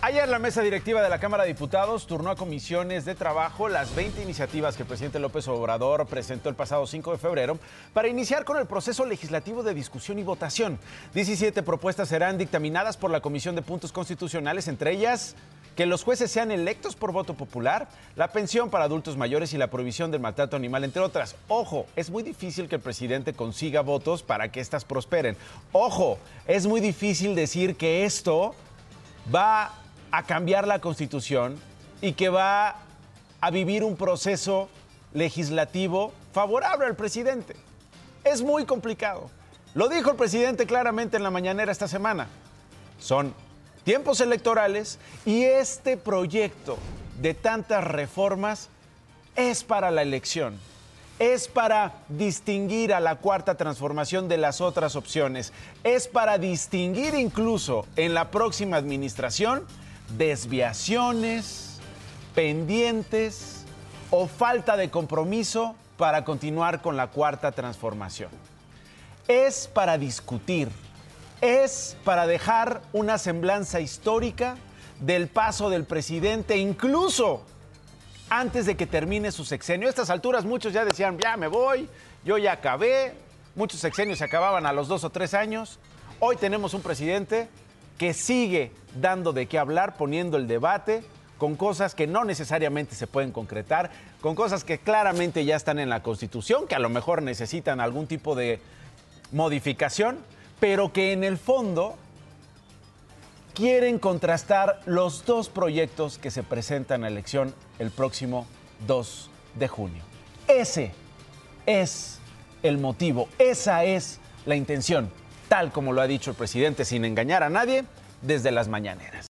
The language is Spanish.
Ayer la mesa directiva de la Cámara de Diputados turnó a comisiones de trabajo las 20 iniciativas que el presidente López Obrador presentó el pasado 5 de febrero para iniciar con el proceso legislativo de discusión y votación. 17 propuestas serán dictaminadas por la Comisión de Puntos Constitucionales, entre ellas que los jueces sean electos por voto popular, la pensión para adultos mayores y la prohibición del maltrato animal, entre otras. Ojo, es muy difícil que el presidente consiga votos para que éstas prosperen. Ojo, es muy difícil decir que esto va a cambiar la constitución y que va a vivir un proceso legislativo favorable al presidente. Es muy complicado. Lo dijo el presidente claramente en la mañanera esta semana. Son tiempos electorales y este proyecto de tantas reformas es para la elección. Es para distinguir a la cuarta transformación de las otras opciones. Es para distinguir incluso en la próxima administración desviaciones, pendientes o falta de compromiso para continuar con la cuarta transformación. Es para discutir, es para dejar una semblanza histórica del paso del presidente, incluso antes de que termine su sexenio. A estas alturas muchos ya decían, ya me voy, yo ya acabé, muchos sexenios se acababan a los dos o tres años. Hoy tenemos un presidente que sigue dando de qué hablar, poniendo el debate con cosas que no necesariamente se pueden concretar, con cosas que claramente ya están en la Constitución, que a lo mejor necesitan algún tipo de modificación, pero que en el fondo quieren contrastar los dos proyectos que se presentan a elección el próximo 2 de junio. Ese es el motivo, esa es la intención tal como lo ha dicho el presidente sin engañar a nadie desde las mañaneras.